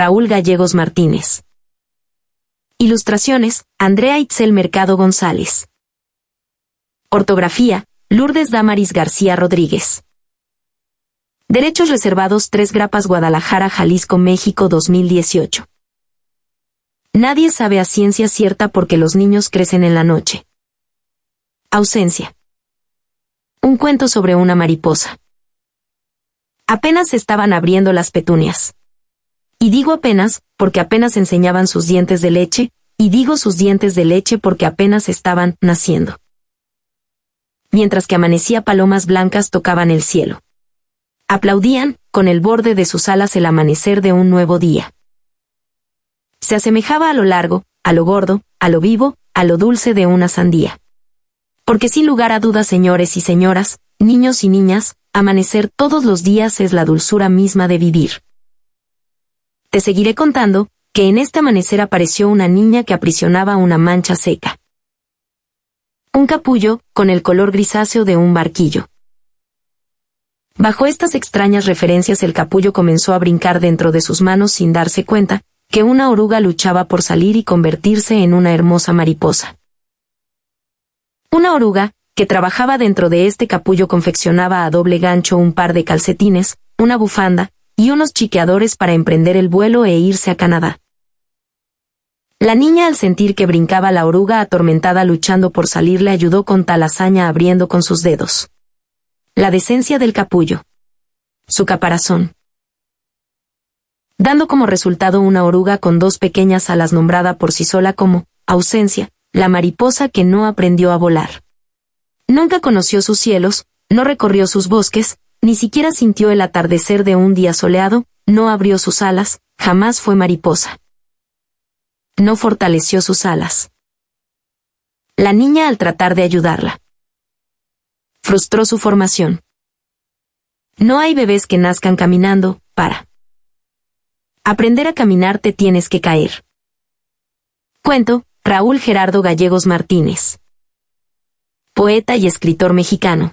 Raúl Gallegos Martínez. Ilustraciones, Andrea Itzel Mercado González. Ortografía, Lourdes Damaris García Rodríguez. Derechos reservados 3 Grapas Guadalajara, Jalisco, México 2018. Nadie sabe a ciencia cierta porque los niños crecen en la noche. Ausencia. Un cuento sobre una mariposa. Apenas estaban abriendo las petunias. Y digo apenas, porque apenas enseñaban sus dientes de leche, y digo sus dientes de leche porque apenas estaban naciendo. Mientras que amanecía palomas blancas tocaban el cielo. Aplaudían, con el borde de sus alas el amanecer de un nuevo día. Se asemejaba a lo largo, a lo gordo, a lo vivo, a lo dulce de una sandía. Porque sin lugar a dudas, señores y señoras, niños y niñas, amanecer todos los días es la dulzura misma de vivir. Te seguiré contando, que en este amanecer apareció una niña que aprisionaba una mancha seca. Un capullo, con el color grisáceo de un barquillo. Bajo estas extrañas referencias el capullo comenzó a brincar dentro de sus manos sin darse cuenta, que una oruga luchaba por salir y convertirse en una hermosa mariposa. Una oruga, que trabajaba dentro de este capullo confeccionaba a doble gancho un par de calcetines, una bufanda, y unos chiqueadores para emprender el vuelo e irse a Canadá. La niña al sentir que brincaba la oruga atormentada luchando por salir le ayudó con tal hazaña abriendo con sus dedos. La decencia del capullo. Su caparazón. Dando como resultado una oruga con dos pequeñas alas nombrada por sí sola como, ausencia, la mariposa que no aprendió a volar. Nunca conoció sus cielos, no recorrió sus bosques, ni siquiera sintió el atardecer de un día soleado, no abrió sus alas, jamás fue mariposa. No fortaleció sus alas. La niña al tratar de ayudarla frustró su formación. No hay bebés que nazcan caminando, para. Aprender a caminar te tienes que caer. Cuento, Raúl Gerardo Gallegos Martínez. Poeta y escritor mexicano.